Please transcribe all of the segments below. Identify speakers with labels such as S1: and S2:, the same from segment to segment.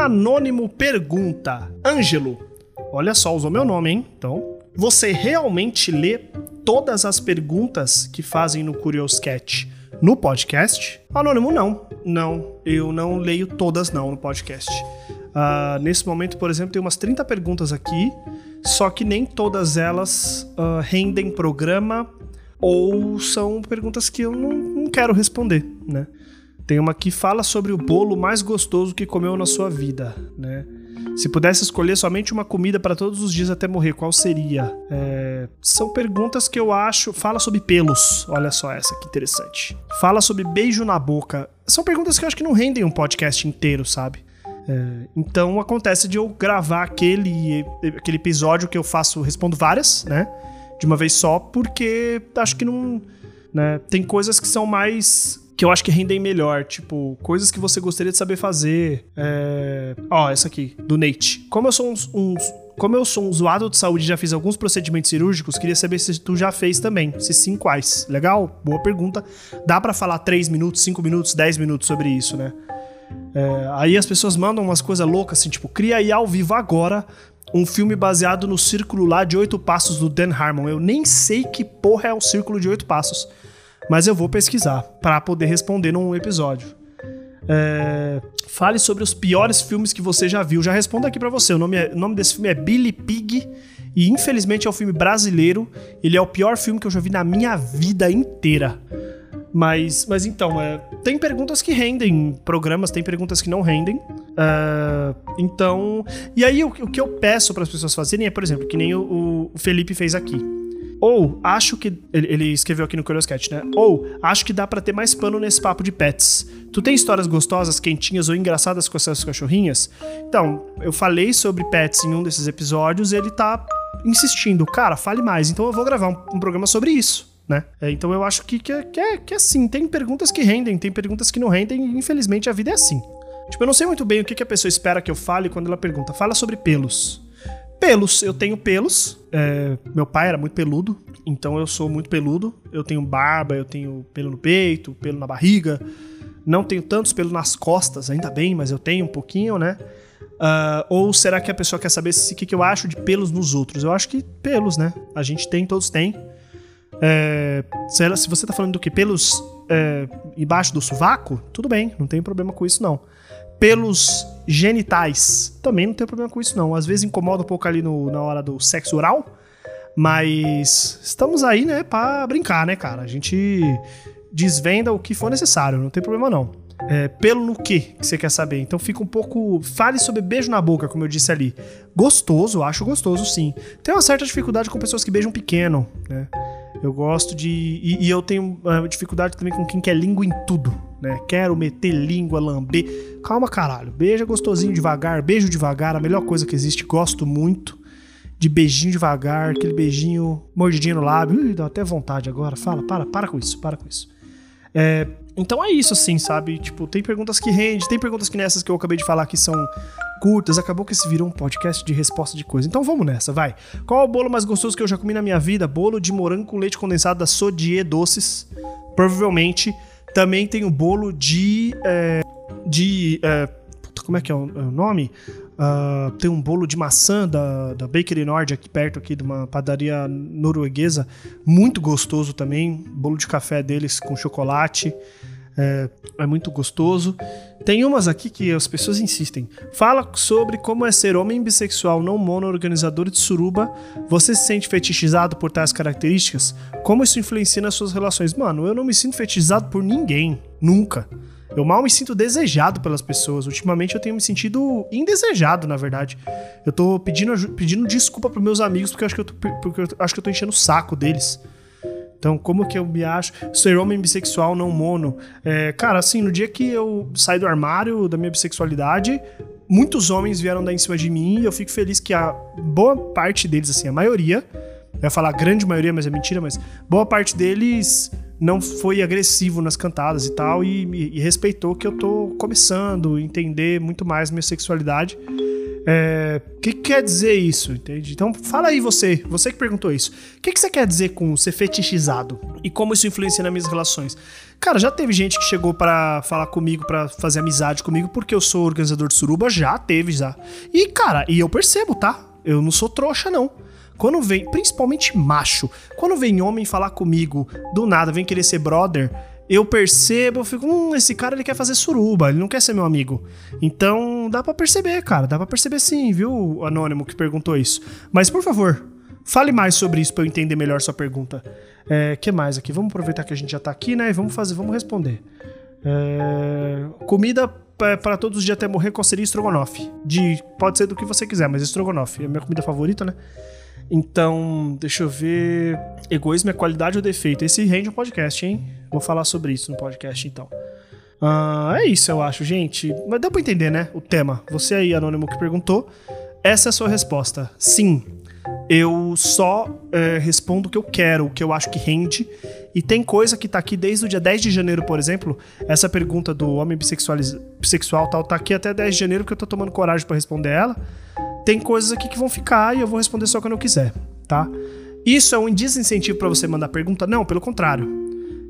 S1: Anônimo pergunta: Ângelo, olha só, usou meu nome, hein? Então, você realmente lê todas as perguntas que fazem no Curious Cat no podcast? Anônimo, não. Não, eu não leio todas não no podcast. Uh, nesse momento, por exemplo, tem umas 30 perguntas aqui, só que nem todas elas uh, rendem programa ou são perguntas que eu não, não quero responder, né? Tem uma que fala sobre o bolo mais gostoso que comeu na sua vida, né? Se pudesse escolher somente uma comida para todos os dias até morrer, qual seria? É... São perguntas que eu acho. Fala sobre pelos. Olha só essa que interessante. Fala sobre beijo na boca. São perguntas que eu acho que não rendem um podcast inteiro, sabe? É... Então acontece de eu gravar aquele, aquele episódio que eu faço, respondo várias, né? De uma vez só, porque acho que não. Né? Tem coisas que são mais que eu acho que rendem melhor. Tipo, coisas que você gostaria de saber fazer. É... Ó, essa aqui, do Nate. Como eu sou um, como eu sou um zoado de saúde e já fiz alguns procedimentos cirúrgicos, queria saber se tu já fez também. Se sim, quais? Legal? Boa pergunta. Dá para falar 3 minutos, 5 minutos, 10 minutos sobre isso, né? É, aí as pessoas mandam umas coisas loucas assim, tipo, cria aí ao vivo agora um filme baseado no círculo lá de oito passos do Dan Harmon. Eu nem sei que porra é o círculo de oito passos mas eu vou pesquisar para poder responder num episódio. É, fale sobre os piores filmes que você já viu. Já respondo aqui para você. O nome, é, o nome desse filme é Billy Pig e infelizmente é um filme brasileiro. Ele é o pior filme que eu já vi na minha vida inteira. Mas, mas então, é, tem perguntas que rendem programas, tem perguntas que não rendem. Uh, então, e aí o, o que eu peço para as pessoas fazerem é, por exemplo, que nem o, o Felipe fez aqui. Ou acho que. Ele, escreveu aqui no Curious Cat, né? Ou acho que dá para ter mais pano nesse papo de pets. Tu tem histórias gostosas, quentinhas ou engraçadas com essas cachorrinhas? Então, eu falei sobre pets em um desses episódios e ele tá insistindo, cara, fale mais. Então eu vou gravar um, um programa sobre isso. Né? É, então eu acho que, que, é, que, é, que é assim. Tem perguntas que rendem, tem perguntas que não rendem, e infelizmente a vida é assim. Tipo, eu não sei muito bem o que, que a pessoa espera que eu fale quando ela pergunta. Fala sobre pelos. Pelos, eu tenho pelos. É, meu pai era muito peludo, então eu sou muito peludo. Eu tenho barba, eu tenho pelo no peito, pelo na barriga. Não tenho tantos pelos nas costas, ainda bem, mas eu tenho um pouquinho, né? Uh, ou será que a pessoa quer saber o que, que eu acho de pelos nos outros? Eu acho que pelos, né? A gente tem, todos têm. É, se, ela, se, você tá falando do que? Pelos é, embaixo do sovaco, tudo bem, não tem problema com isso não pelos genitais. Também não tem problema com isso, não. Às vezes incomoda um pouco ali no, na hora do sexo oral, mas estamos aí, né, pra brincar, né, cara? A gente desvenda o que for necessário, não tem problema não. É, pelo no que que você quer saber. Então fica um pouco. Fale sobre beijo na boca, como eu disse ali. Gostoso, acho gostoso sim. Tem uma certa dificuldade com pessoas que beijam pequeno, né? Eu gosto de. E, e eu tenho uh, dificuldade também com quem quer língua em tudo, né? Quero meter língua, lamber. Calma, caralho. Beija gostosinho devagar, beijo devagar, a melhor coisa que existe. Gosto muito de beijinho devagar, aquele beijinho mordidinho no lábio. Dá até vontade agora. Fala, para, para com isso, para com isso. É, então é isso, assim, sabe? Tipo, tem perguntas que rende, tem perguntas que nessas que eu acabei de falar que são curtas, acabou que esse virou um podcast de resposta de coisa. Então vamos nessa, vai. Qual é o bolo mais gostoso que eu já comi na minha vida? Bolo de morango com leite condensado da Sodier Doces. Provavelmente. Também tem o bolo de. É, de. É, como é que é o, é o nome? Uh, tem um bolo de maçã da, da Bakery Nord aqui perto aqui de uma padaria norueguesa, muito gostoso também. Bolo de café deles com chocolate. É, é, muito gostoso. Tem umas aqui que as pessoas insistem. Fala sobre como é ser homem bissexual não mono organizador de suruba. Você se sente fetichizado por tais características? Como isso influencia nas suas relações? Mano, eu não me sinto fetichizado por ninguém. Nunca. Eu mal me sinto desejado pelas pessoas. Ultimamente eu tenho me sentido indesejado, na verdade. Eu tô pedindo, pedindo desculpa pros meus amigos porque eu acho que eu tô, porque eu acho que eu tô enchendo o saco deles. Então, como que eu me acho ser homem bissexual não mono? É, cara, assim, no dia que eu saí do armário da minha bissexualidade, muitos homens vieram dar em cima de mim e eu fico feliz que a boa parte deles, assim, a maioria, eu ia falar grande maioria, mas é mentira, mas boa parte deles não foi agressivo nas cantadas e tal, e, e, e respeitou que eu tô começando a entender muito mais minha sexualidade. É, o que, que, quer dizer isso, entende? Então fala aí você, você que perguntou isso. O que, que você quer dizer com ser fetichizado? E como isso influencia nas minhas relações? Cara, já teve gente que chegou para falar comigo, para fazer amizade comigo, porque eu sou organizador de suruba, já teve, já. E, cara, e eu percebo, tá? Eu não sou trouxa, não. Quando vem, principalmente macho, quando vem homem falar comigo, do nada, vem querer ser brother, eu percebo, eu fico, hum, esse cara ele quer fazer suruba, ele não quer ser meu amigo. Então, dá para perceber, cara, dá para perceber sim, viu, o anônimo que perguntou isso. Mas por favor, fale mais sobre isso para eu entender melhor sua pergunta. É, que mais aqui? Vamos aproveitar que a gente já tá aqui, né? E vamos fazer, vamos responder. É, comida para todos os dias até morrer, qual seria estrogonofe? De, pode ser do que você quiser, mas estrogonofe é a minha comida favorita, né? Então, deixa eu ver. Egoísmo é qualidade ou defeito? Esse rende um podcast, hein? Vou falar sobre isso no podcast, então. Uh, é isso, eu acho, gente. Mas deu pra entender, né? O tema. Você aí, anônimo, que perguntou. Essa é a sua resposta. Sim. Eu só é, respondo o que eu quero, o que eu acho que rende. E tem coisa que tá aqui desde o dia 10 de janeiro, por exemplo. Essa pergunta do homem bissexual tal, tá aqui até 10 de janeiro, porque eu tô tomando coragem para responder ela tem coisas aqui que vão ficar e eu vou responder só quando eu quiser, tá? Isso é um desincentivo para você mandar pergunta? Não, pelo contrário.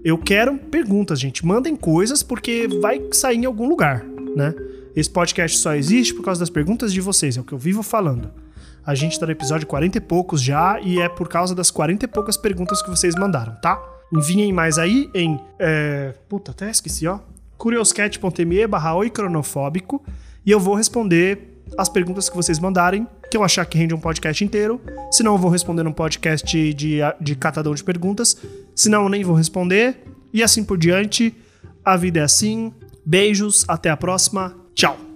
S1: Eu quero perguntas, gente. Mandem coisas porque vai sair em algum lugar, né? Esse podcast só existe por causa das perguntas de vocês, é o que eu vivo falando. A gente tá no episódio 40 e poucos já e é por causa das 40 e poucas perguntas que vocês mandaram, tá? Enviem mais aí em. É... Puta, até esqueci, ó. curioscat.me barra cronofóbico e eu vou responder as perguntas que vocês mandarem, que eu achar que rende um podcast inteiro. Se não, eu vou responder num podcast de, de, de catadão de perguntas. Se não, eu nem vou responder. E assim por diante. A vida é assim. Beijos, até a próxima. Tchau.